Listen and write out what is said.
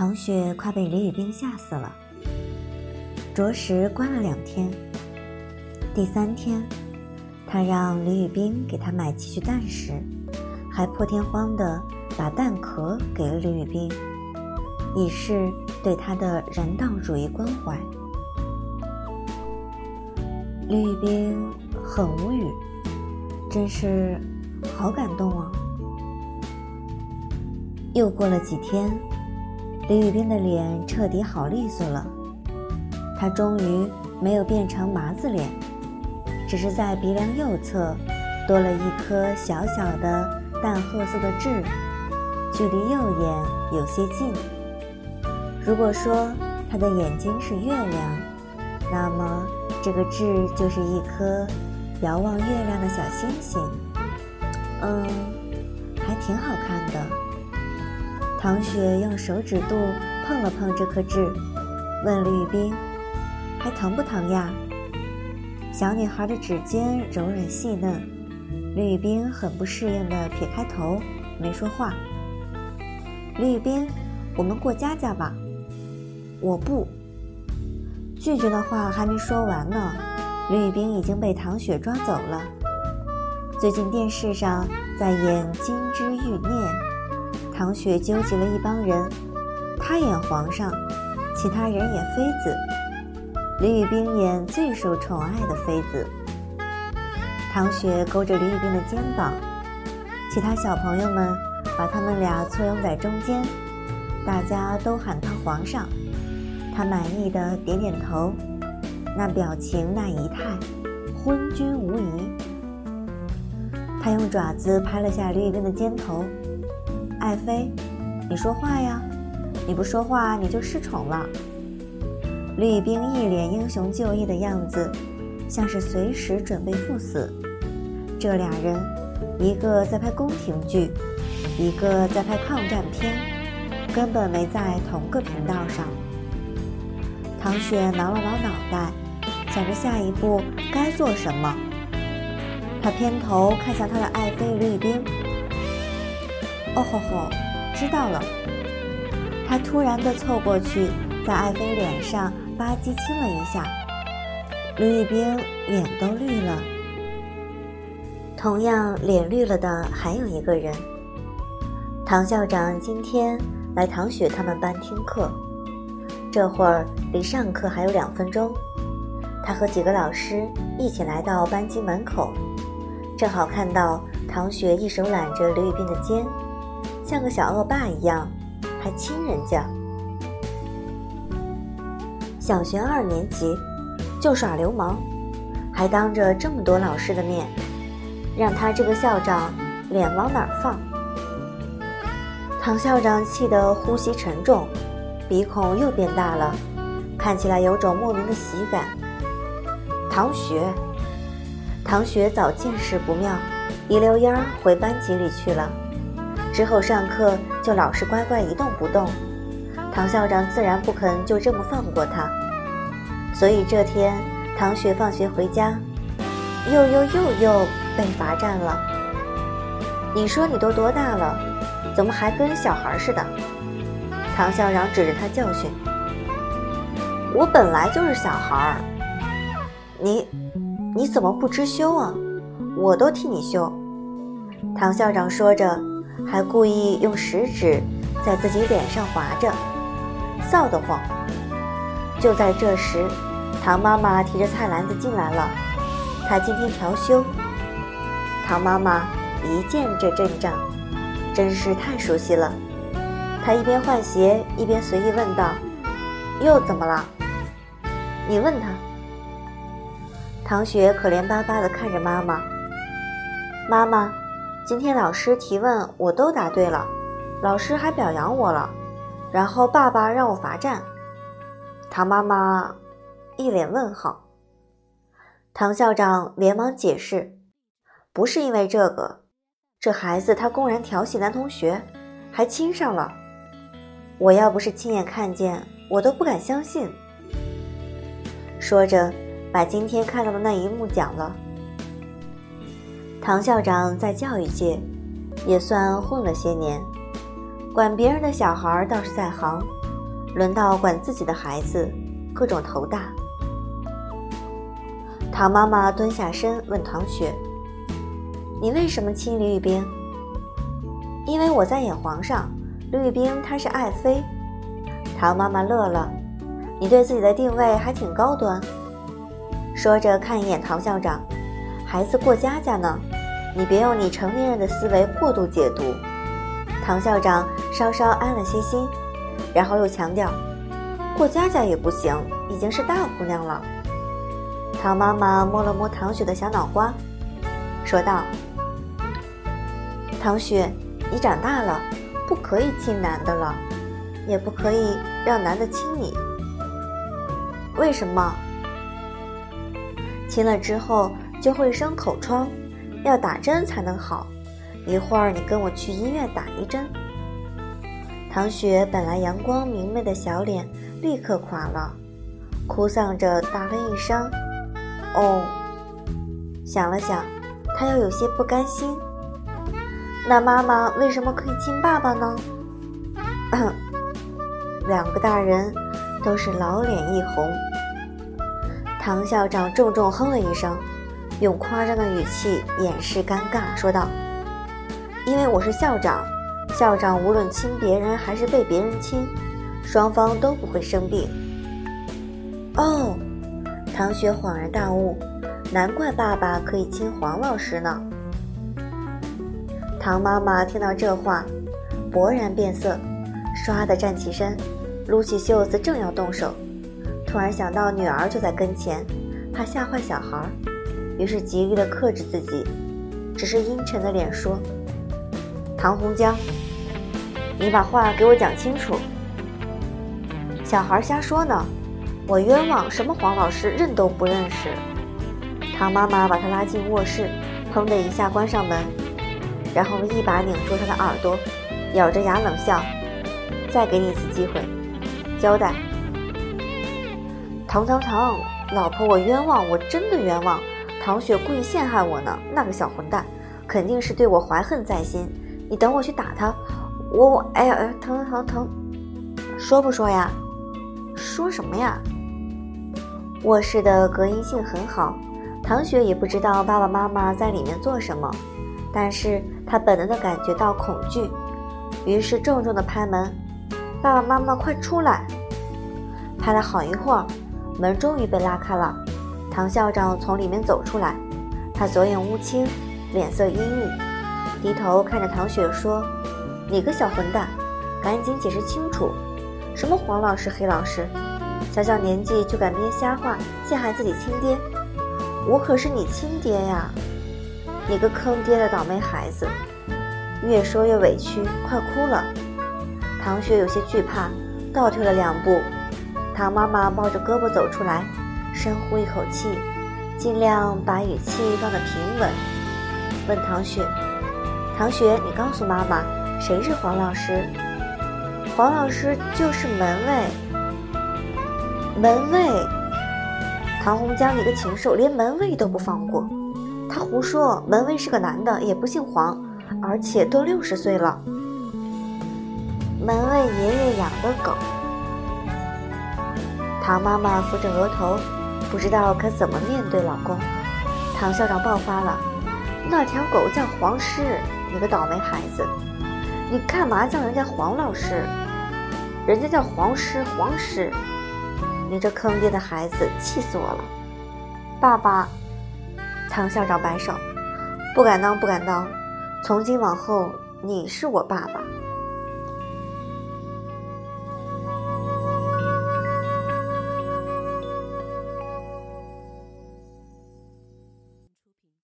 唐雪快被李宇冰吓死了，着实关了两天。第三天，他让李宇冰给他买几具蛋时，还破天荒的把蛋壳给了李宇冰，以示对他的人道主义关怀。李宇冰很无语，真是好感动啊！又过了几天。李宇冰的脸彻底好利索了，他终于没有变成麻子脸，只是在鼻梁右侧多了一颗小小的淡褐色的痣，距离右眼有些近。如果说他的眼睛是月亮，那么这个痣就是一颗遥望月亮的小星星。嗯，还挺好看的。唐雪用手指肚碰了碰这颗痣，问吕宇冰：“还疼不疼呀？”小女孩的指尖柔软细嫩，吕宇冰很不适应地撇开头，没说话。吕宇冰，我们过家家吧。我不。拒绝的话还没说完呢，吕宇冰已经被唐雪抓走了。最近电视上在演《金枝欲孽》。唐雪纠集了一帮人，她演皇上，其他人演妃子。李宇冰演最受宠爱的妃子。唐雪勾着李宇冰的肩膀，其他小朋友们把他们俩簇拥在中间，大家都喊他皇上。他满意的点点头，那表情那仪态，昏君无疑。他用爪子拍了下李宇冰的肩头。爱妃，你说话呀！你不说话，你就失宠了。吕宇冰一脸英雄就义的样子，像是随时准备赴死。这俩人，一个在拍宫廷剧，一个在拍抗战片，根本没在同个频道上。唐雪挠了挠脑袋，想着下一步该做什么。他偏头看向他的爱妃吕宇冰。哦吼吼，知道了。他突然的凑过去，在爱妃脸上吧唧亲了一下，吕宇冰脸都绿了。同样脸绿了的还有一个人，唐校长今天来唐雪他们班听课，这会儿离上课还有两分钟，他和几个老师一起来到班级门口，正好看到唐雪一手揽着吕宇冰的肩。像个小恶霸一样，还亲人家。小学二年级就耍流氓，还当着这么多老师的面，让他这个校长脸往哪儿放？唐校长气得呼吸沉重，鼻孔又变大了，看起来有种莫名的喜感。唐雪，唐雪早见势不妙，一溜烟儿回班级里去了。之后上课就老是乖乖一动不动，唐校长自然不肯就这么放过他，所以这天唐雪放学回家，又又又又被罚站了。你说你都多大了，怎么还跟小孩似的？唐校长指着他教训：“我本来就是小孩儿，你你怎么不知羞啊？我都替你羞。”唐校长说着。还故意用食指在自己脸上划着，臊得慌。就在这时，唐妈妈提着菜篮子进来了。她今天调休。唐妈妈一见这阵仗，真是太熟悉了。她一边换鞋，一边随意问道：“又怎么了？你问他。”唐雪可怜巴巴地看着妈妈。妈妈。今天老师提问我都答对了，老师还表扬我了，然后爸爸让我罚站。唐妈妈一脸问号。唐校长连忙解释：“不是因为这个，这孩子他公然调戏男同学，还亲上了。我要不是亲眼看见，我都不敢相信。”说着，把今天看到的那一幕讲了。唐校长在教育界也算混了些年，管别人的小孩倒是在行，轮到管自己的孩子，各种头大。唐妈妈蹲下身问唐雪：“你为什么亲李玉冰？”“因为我在演皇上，李玉冰他是爱妃。”唐妈妈乐了：“你对自己的定位还挺高端。”说着看一眼唐校长：“孩子过家家呢，你别用你成年人的思维过度解读。”唐校长稍稍安了些心，然后又强调：“过家家也不行，已经是大姑娘了。”唐妈妈摸了摸唐雪的小脑瓜，说道：“唐雪，你长大了，不可以亲男的了，也不可以让男的亲你。为什么？亲了之后就会生口疮，要打针才能好。一会儿你跟我去医院打一针。”唐雪本来阳光明媚的小脸立刻垮了，哭丧着大了一声。哦，想了想，他又有些不甘心。那妈妈为什么可以亲爸爸呢？两个大人都是老脸一红。唐校长重重哼了一声，用夸张的语气掩饰尴尬，说道：“因为我是校长，校长无论亲别人还是被别人亲，双方都不会生病。”哦。唐雪恍然大悟，难怪爸爸可以亲黄老师呢。唐妈妈听到这话，勃然变色，唰的站起身，撸起袖子正要动手，突然想到女儿就在跟前，怕吓坏小孩，于是极力的克制自己，只是阴沉的脸说：“唐红江，你把话给我讲清楚。小孩瞎说呢。”我冤枉什么黄老师认都不认识。唐妈妈把他拉进卧室，砰的一下关上门，然后一把拧住他的耳朵，咬着牙冷笑：“再给你一次机会，交代。”唐唐唐，老婆，我冤枉，我真的冤枉。唐雪故意陷害我呢，那个小混蛋，肯定是对我怀恨在心。你等我去打他，我我，哎呀哎，疼疼疼，说不说呀？说什么呀？卧室的隔音性很好，唐雪也不知道爸爸妈妈在里面做什么，但是她本能的感觉到恐惧，于是重重的拍门：“爸爸妈妈快出来！”拍了好一会儿，门终于被拉开了，唐校长从里面走出来，他左眼乌青，脸色阴郁，低头看着唐雪说：“你个小混蛋，赶紧解释清楚，什么黄老师、黑老师？”小小年纪就敢编瞎话陷害自己亲爹，我可是你亲爹呀！你个坑爹的倒霉孩子！越说越委屈，快哭了。唐雪有些惧怕，倒退了两步。唐妈妈抱着胳膊走出来，深呼一口气，尽量把语气放得平稳，问唐雪：“唐雪，你告诉妈妈，谁是黄老师？黄老师就是门卫。”门卫，唐红江，你个禽兽，连门卫都不放过！他胡说，门卫是个男的，也不姓黄，而且都六十岁了。门卫爷爷养的狗。唐妈妈扶着额头，不知道可怎么面对老公。唐校长爆发了：“那条狗叫黄师，你个倒霉孩子，你干嘛叫人家黄老师？人家叫黄师，黄师。”你这坑爹的孩子，气死我了！爸爸，唐校长摆手，不敢当，不敢当。从今往后，你是我爸爸。